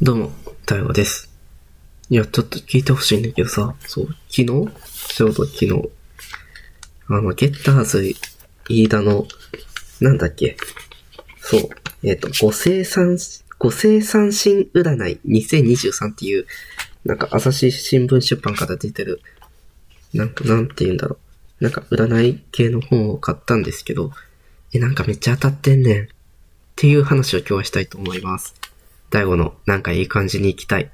どうも、大悟です。いや、ちょっと聞いてほしいんだけどさ、そう、昨日？ちょうど昨日、あの、ゲッターズ飯田の、なんだっけ？そう、えっ、と、ご生産、ご生産新占い2023っていう、なんか朝日新聞出版から出てる、なんか、なんて言うんだろう。なんか占い系の本を買ったんですけど、え、なんかめっちゃ当たってんねん。っていう話を今日はしたいと思います。大悟のなんかいい感じに行きたい。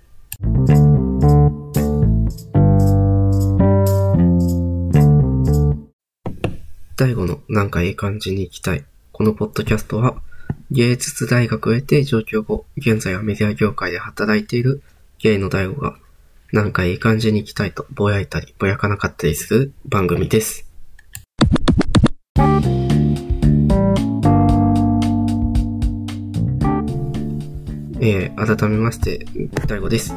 大悟のなんかいい感じに行きたい。このポッドキャストは、芸術大学を経て上京後、現在はメディア業界で働いているゲイの大悟が、なんかいい感じに行きたいとぼやいたりぼやかなかったりする番組です。えー、改めまして、大悟です。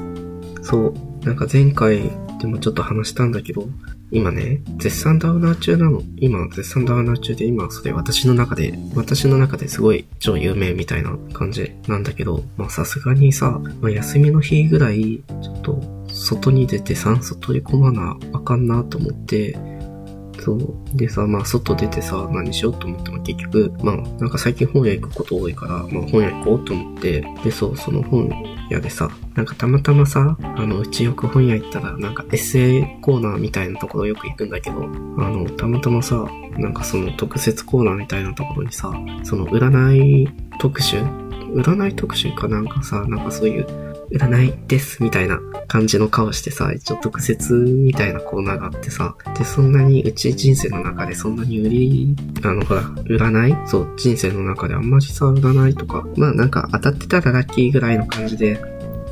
そう、なんか前回でもちょっと話したんだけど、今ね、絶賛ダウナー中なの。今、絶賛ダウナー中で、今、それ私の中で、私の中ですごい超有名みたいな感じなんだけど、まあさすがにさ、まあ、休みの日ぐらい、ちょっと、外に出て酸素取り込まなあかんなと思って、そう。でさ、まあ、外出てさ、何しようと思っても結局、まあ、なんか最近本屋行くこと多いから、まあ、本屋行こうと思って、で、そう、その本屋でさ、なんかたまたまさ、あの、うちよく本屋行ったら、なんかエッセイコーナーみたいなところよく行くんだけど、あの、たまたまさ、なんかその特設コーナーみたいなところにさ、その占い特集？占い特集かなんかさ、なんかそういう、占いですみたいな感じの顔してさ、一応特設みたいなコーナーがあってさ、で、そんなにうち人生の中でそんなに売り、あの、ほら、占い？そう、人生の中であんまりさ、占いとか、まあなんか当たってたらラッキーぐらいの感じで、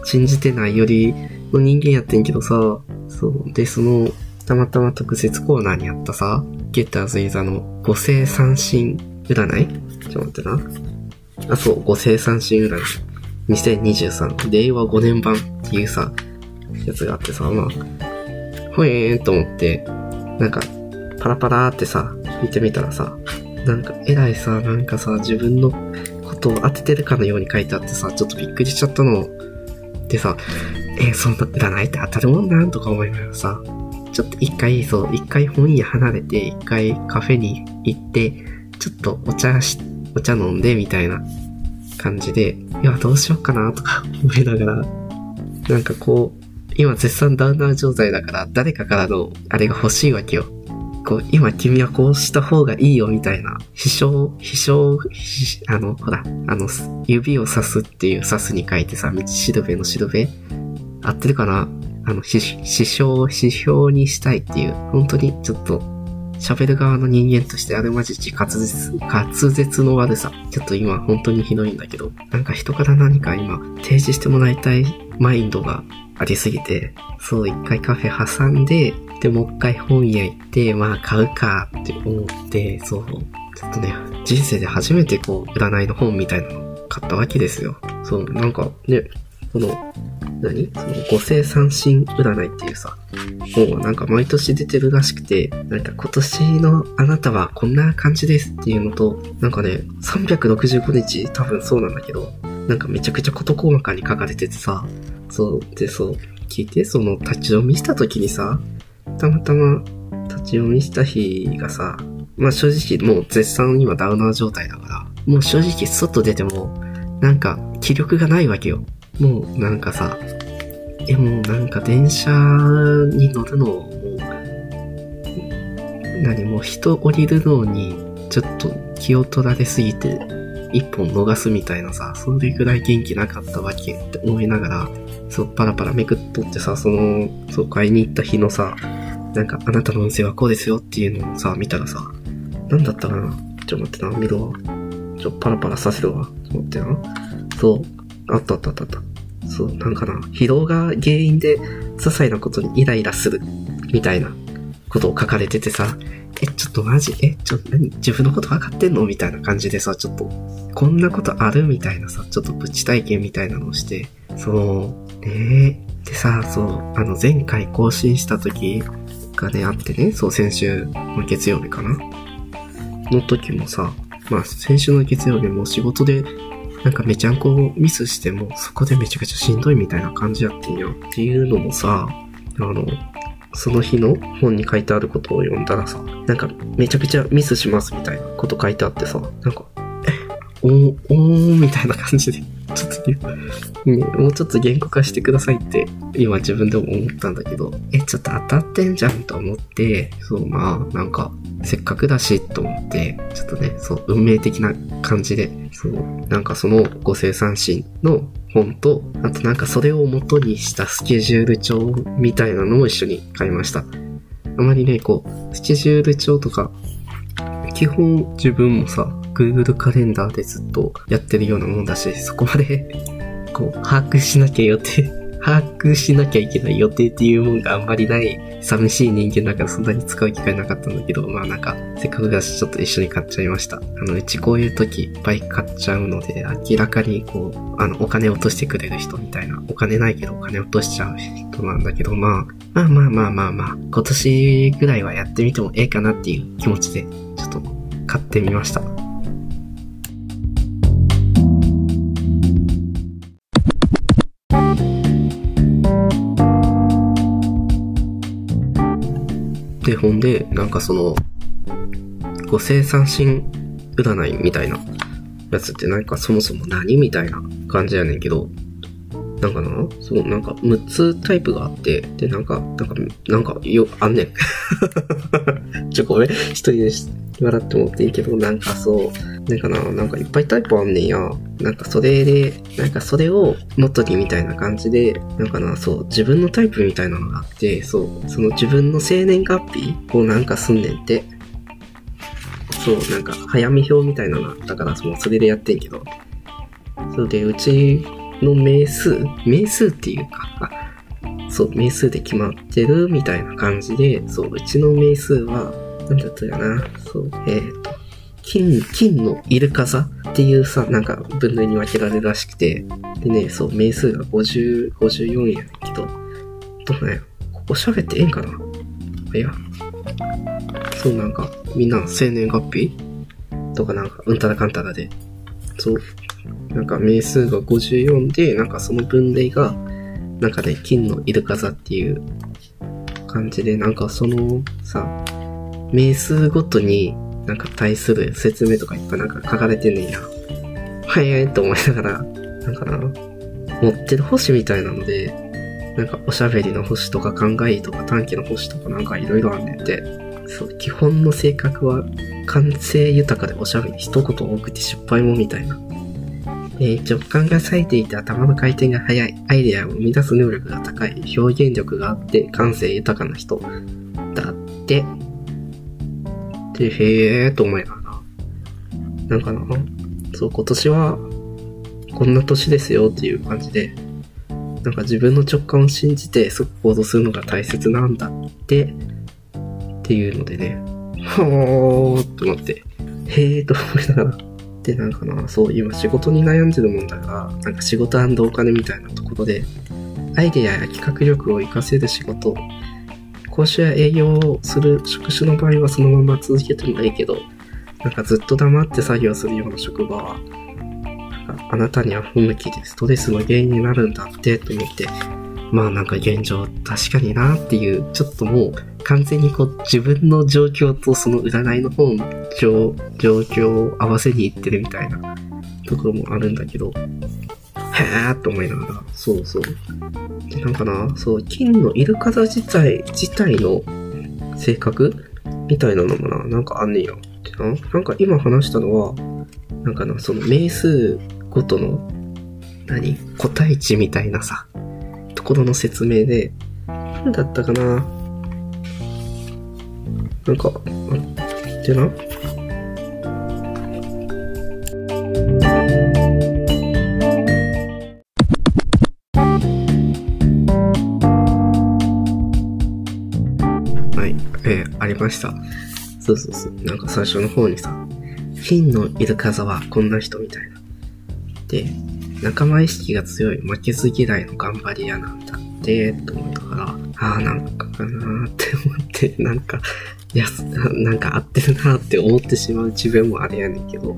信じてないよりの人間やってんけどさ、そう、で、その、たまたま特設コーナーにあったさ、ゲッターズイザの五星三神占い？ちょっと待ってな。あ、そう、五星三神占い。2023、令和5年版っていうさ、やつがあってさ、まあ、ほえーんと思って、なんか、パラパラーってさ、見てみたらさ、なんか、えらいさ、なんかさ、自分のことを当ててるかのように書いてあってさ、ちょっとびっくりしちゃったの。でさ、えーそんな占いって当たるもんなんとか思いながらさ、ちょっと一回、そう、一回本屋離れて、一回カフェに行って、ちょっとお茶し、お茶飲んで、みたいな感じで、いや、どうしようかな、とか 思いながら、なんかこう、今絶賛ダウナー状態だから、誰かからの、あれが欲しいわけよ。こう、今君はこうした方がいいよ、みたいな、秘書、秘書、あの、ほら、あの、指をさすっていうさすに書いてさ、道しるべのしるべ合ってるかな？あの、し、指標、指標にしたいっていう、本当にちょっと、喋る側の人間としてあるまじち滑舌、滑舌の悪さ。ちょっと今本当にひどいんだけど、なんか人から何か今提示してもらいたいマインドがありすぎて、そう一回カフェ挟んで、でもう一回本屋行って、まあ買うかって思って、そう、ちょっとね、人生で初めてこう、占いの本みたいなの買ったわけですよ。そう、なんかね、この、何？その五星三神占いっていうさ、本はなんか毎年出てるらしくて、なんか今年のあなたはこんな感じですっていうのと、なんかね、365日多分そうなんだけど、なんかめちゃくちゃ事細かに書かれててさ、そう、で、そう、聞いて、その立ち読みした時にさ、たまたま立ち読みした日がさ、まあ正直もう絶賛今ダウナー状態だから、もう正直外出ても、なんか気力がないわけよ。もうなんかさ、え、もうなんか電車に乗るのも、何も人降りるのにちょっと気を取られすぎて一本逃すみたいなさ、それぐらい元気なかったわけって思いながら、そう、パラパラめくっとってさ、その、そう、買いに行った日のさ、なんかあなたの運勢はこうですよっていうのをさ、見たらさ、なんだったかなちょ、待ってな、見るわ。ちょ、パラパラさせるわ。ちょ、待ってな。そう、あったあったあった。そう、なんかな、疲労が原因で、些細なことにイライラする、みたいなことを書かれててさ、え、ちょっとマジ、え、ちょっと、何？自分のこと分かってんの？みたいな感じでさ、ちょっと、こんなことある？みたいなさ、ちょっとプチ体験みたいなのをして、そう、ね。え。でさ、そう、あの、前回更新した時がね、あってね、そう、先週の月曜日かな？の時もさ、まあ、先週の月曜日も仕事でなんかめちゃんこミスしても、そこでめちゃくちゃしんどいみたいな感じやってんよ。っていうのもさ、あの、その日の本に書いてあることを読んだらさ、なんかめちゃくちゃミスしますみたいなこと書いてあってさ、なんか、え、おー、おーみたいな感じで、ちょっとね、もうちょっと言語化してくださいって、今自分でも思ったんだけど、え、ちょっと当たってんじゃんと思って、そう、まあ、なんか、せっかくだしと思って、ちょっとね、そう、運命的な感じで、そう、なんかそのご生産心の本と、あとなんかそれを元にしたスケジュール帳みたいなのも一緒に買いました。あまりね、こう、スケジュール帳とか、基本自分もさ、Google カレンダーでずっとやってるようなもんだし、そこまで、こう、把握しなきゃ予定、把握しなきゃいけない予定っていうもんがあんまりない寂しい人間だからそんなに使う機会なかったんだけど、まあなんか、せっかくだしちょっと一緒に買っちゃいました。あの、うちこういう時バイク買っちゃうので、明らかにこう、あの、お金落としてくれる人みたいな、お金ないけどお金落としちゃう人なんだけど、まあ、まあまあまあまあまあ、今年ぐらいはやってみてもええかなっていう気持ちで、ちょっと買ってみました。ほんで、なんかその、こう生産心占いみたいなやつってなんかそもそも何みたいな感じやねんけど、なんかなそう、なんか6つタイプがあって、で、なんか、なんか、なんか、よ、あんねん。ちょ、ごめん。一人で笑ってもっていいけど、なんかそう、なんかな、なんかいっぱいタイプあんねんや。なんかそれで、なんかそれを元にみたいな感じで、なんかな、そう、自分のタイプみたいなのがあって、そう、その自分の生年月日をなんかすんねんって。そう、なんか早見表みたいなのがあったから、もうそれでやってんけど。それで、うちの名数名数っていうか、あ、そう、名数で決まってるみたいな感じで、そう、うちの名数は、なんだったかな、そう、えっ、と、金、金のイルカ座っていうさ、なんか分類に分けられるらしくて、でね、そう、名数が50、54やねんけど、どうなんやここ喋ってええんかな。いや、そうなんか、みんな生年月日とかなんか、うんたらかんたらで、そう、なんか名数が54で、なんかその分類が、なんかね、金のイルカ座っていう感じで、なんかそのさ、名数ごとになんか対する説明とかいっぱいなんか書かれてんねんや。はいと思いながら、なんかな、持ってる星みたいなので、なんかおしゃべりの星とか考えとか短期の星とかなんかいろいろあんねんて。そう、基本の性格は感性豊かでおしゃべり一言多くて失敗もみたいな。えー直感が冴えていて頭の回転が速い、アイデアを生み出す能力が高い、表現力があって感性豊かな人。だって。で、へえーと思いながら。なんかな、そう、今年はこんな年ですよっていう感じで、なんか自分の直感を信じて即行動するのが大切なんだって、っていうのでね、ほーっと思って、へえーと思いながら。で、なんかな、そう、今仕事に悩んでるもんだから、なんか仕事お金みたいなところで、アイデアや企画力を活かせる仕事、講師や営業をする職種の場合はそのまま続けてもいいけど、なんかずっと黙って作業するような職場は、なあなたには不向きでストレスの原因になるんだってと思って、まあなんか現状確かになっていう、ちょっともう完全にこう自分の状況とその占いの方の状況を合わせにいってるみたいなところもあるんだけど、へーと思いながら、そうそう。で、なんかな、そう、金のイルカ座自体、自体の性格みたいなのもな、なんかあんねんよ。でな、なんか今話したのは、なんかな、その名数ごとの、何個体値みたいなさ、ところの説明で、なんだったかななんか、あでな、はい、えーありました。そうそうそう。なんか最初の方にさ、金のイルカ座はこんな人みたいな。で、仲間意識が強い負けず嫌いの頑張り屋なんだって、と思、ああ、なんかかなーって思って、なんか、いや、なんか合ってるなーって思ってしまう自分もあれやねんけど、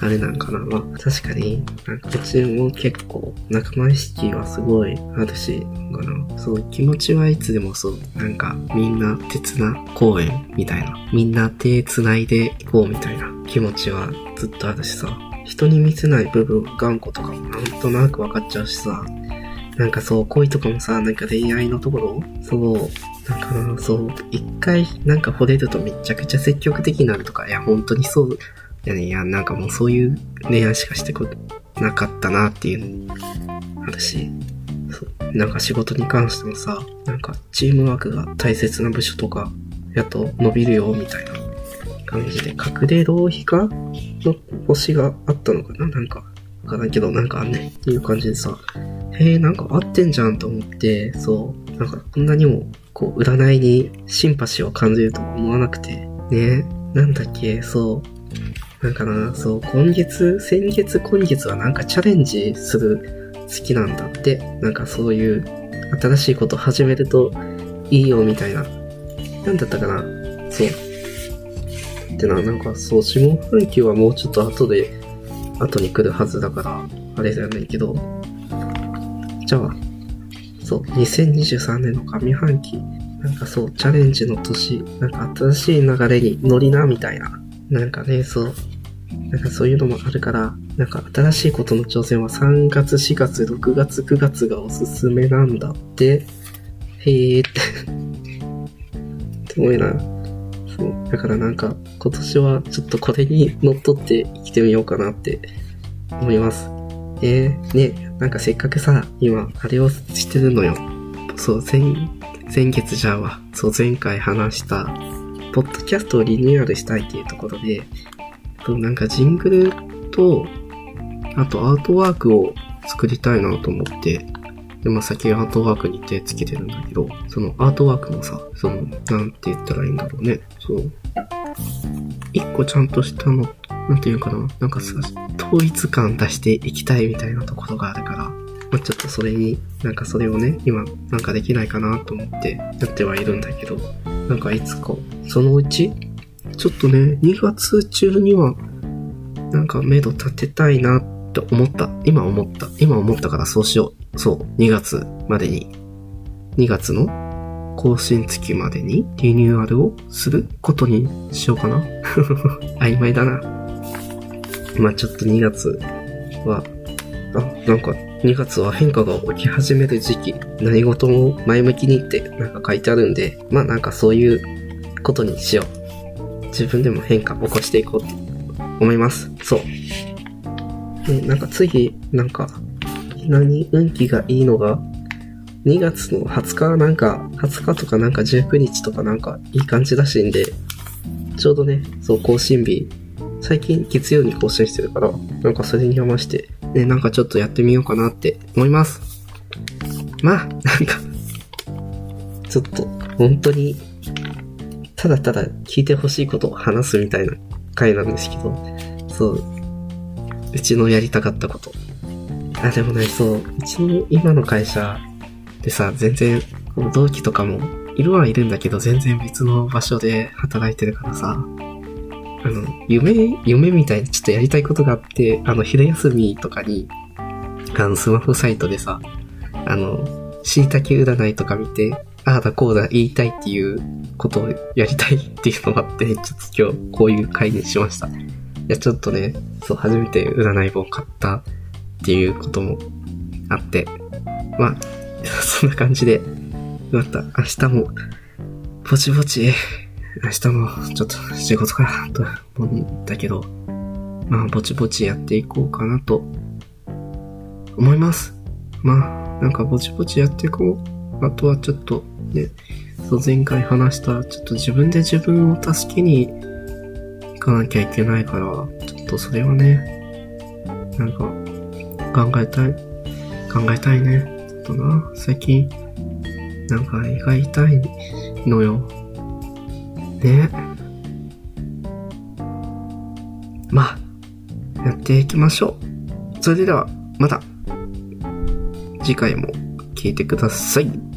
あれなんかな。まあ、確かに、なんかこっちも結構仲間意識はすごいあるし、なんかな。そう、気持ちはいつでもそう、なんかみんな鉄な公園みたいな。みんな手繋いでいこうみたいな気持ちはずっとあるしさ。人に見せない部分、頑固とかもなんとなく分かっちゃうしさ。なんかそう、恋とかもさ、なんか恋愛のところそう、なんか、そう、一回なんか惚れるとめちゃくちゃ積極的になるとか、いや、本当にそう、いやね、いや、なんかもうそういう恋愛しかしてこなかったなっていうのあるし、なんか仕事に関してもさ、なんかチームワークが大切な部署とか、やっと伸びるよ、みたいな感じで、隠れ浪費家の星があったのかな。なんか、からんけど、なんかあんね、っていう感じでさ、へえ、なんか合ってんじゃんと思って、そう、なんかこんなにも、こう、占いにシンパシーを感じると思わなくて、ね、なんだっけ、そう、なんかな、そう、今月、先月、今月はなんかチャレンジする好きなんだって、なんかそういう新しいこと始めるといいよみたいな。なんだったかなそう。ってな、なんかそう、下半期はもうちょっと後で、後に来るはずだから、あれじゃないけど、じゃあ、そう、2023年の上半期、なんかそう、チャレンジの年、なんか新しい流れに乗りな、みたいな。なんかね、そう、なんかそういうのもあるから、なんか新しいことの挑戦は3月、4月、6月、9月がおすすめなんだって。へーって。って思いな。そう。だからなんか今年はちょっとこれに乗っ取って生きてみようかなって思います。えー、ね、なんかせっかくさ、今、あれをしてるのよ。そう、前、前月じゃあわ。そう、前回話した、ポッドキャストをリニューアルしたいっていうところで、なんかジングルと、あとアートワークを作りたいなと思って、で、まあ先アートワークに手つけてるんだけど、そのアートワークもさ、その、なんて言ったらいいんだろうね。そう。一個ちゃんとしたの、なんていうかな、なんかさ、統一感出していきたいみたいなところがあるから、まあちょっとそれに、なんかそれをね、今、なんかできないかなと思ってやってはいるんだけど、なんかいつか、そのうち、ちょっとね、2月中には、なんか目処立てたいなって思った。今思った。今思ったからそうしよう。そう、2月までに。2月の更新月までにリニューアルをすることにしようかな。曖昧だな。まあちょっと2月は、あ、なんか2月は変化が起き始める時期。何事も前向きにってなんか書いてあるんで、まあなんかそういうことにしよう。自分でも変化起こしていこうって思います。そう。で、なんか次、なんか、何運気がいいのが、2月の20日なんか、20日とかなんか19日とかなんかいい感じらしいんで、ちょうどね、そう、更新日、最近月曜に更新してるから、なんかそれに合わせて、ね、なんかちょっとやってみようかなって思います。まあ、なんか、ちょっと、本当に、ただただ聞いてほしいことを話すみたいな回なんですけど、そう、うちのやりたかったこと。あ、でもね、そう、うちの今の会社でさ、全然、この同期とかも、いるはいるんだけど、全然別の場所で働いてるからさ、あの、夢、夢みたいにちょっとやりたいことがあって、あの、昼休みとかに、あの、スマホサイトでさ、あの、椎茸占いとか見て、ああだこうだ言いたいっていうことをやりたいっていうのがあって、ちょっと今日こういう回にしました。いや、ちょっとね、そう、初めて占い本買ったっていうこともあって、まあ、そんな感じで、また明日も、ぼちぼち、明日もちょっと仕事かなと思うんだけど、まあ、ぼちぼちやっていこうかなと思います。まあ、なんかぼちぼちやっていこう。あとはちょっとね、そう前回話した、ちょっと自分で自分を助けに行かなきゃいけないから、ちょっとそれはね、なんか考えたい、考えたいね。とな、最近、なんか胃が痛いのよ。ね。まあ、やっていきましょう。それでは、また。次回も聞いてください。